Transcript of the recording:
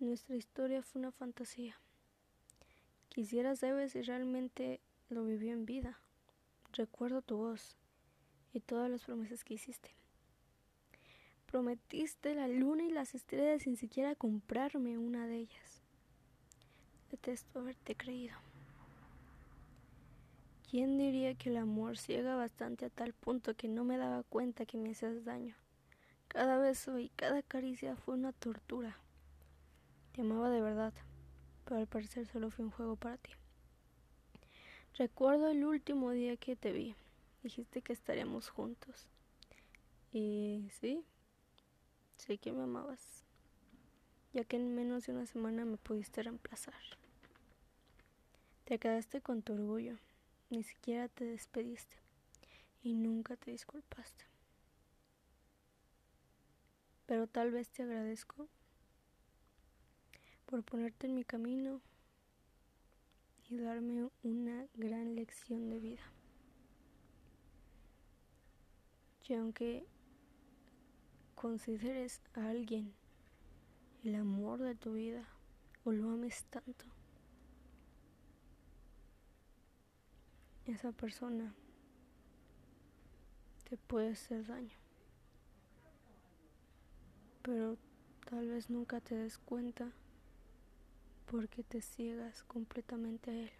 Nuestra historia fue una fantasía. Quisiera saber si realmente lo vivió en vida. Recuerdo tu voz y todas las promesas que hiciste. Prometiste la luna y las estrellas sin siquiera comprarme una de ellas. Detesto haberte creído. ¿Quién diría que el amor ciega bastante a tal punto que no me daba cuenta que me hacías daño? Cada beso y cada caricia fue una tortura. Te amaba de verdad, pero al parecer solo fue un juego para ti. Recuerdo el último día que te vi. Dijiste que estaríamos juntos. Y sí, sé que me amabas, ya que en menos de una semana me pudiste reemplazar. Te quedaste con tu orgullo ni siquiera te despediste y nunca te disculpaste. Pero tal vez te agradezco por ponerte en mi camino y darme una gran lección de vida. Y aunque consideres a alguien el amor de tu vida o lo ames tanto, esa persona te puede hacer daño. Pero tal vez nunca te des cuenta porque te ciegas completamente a él.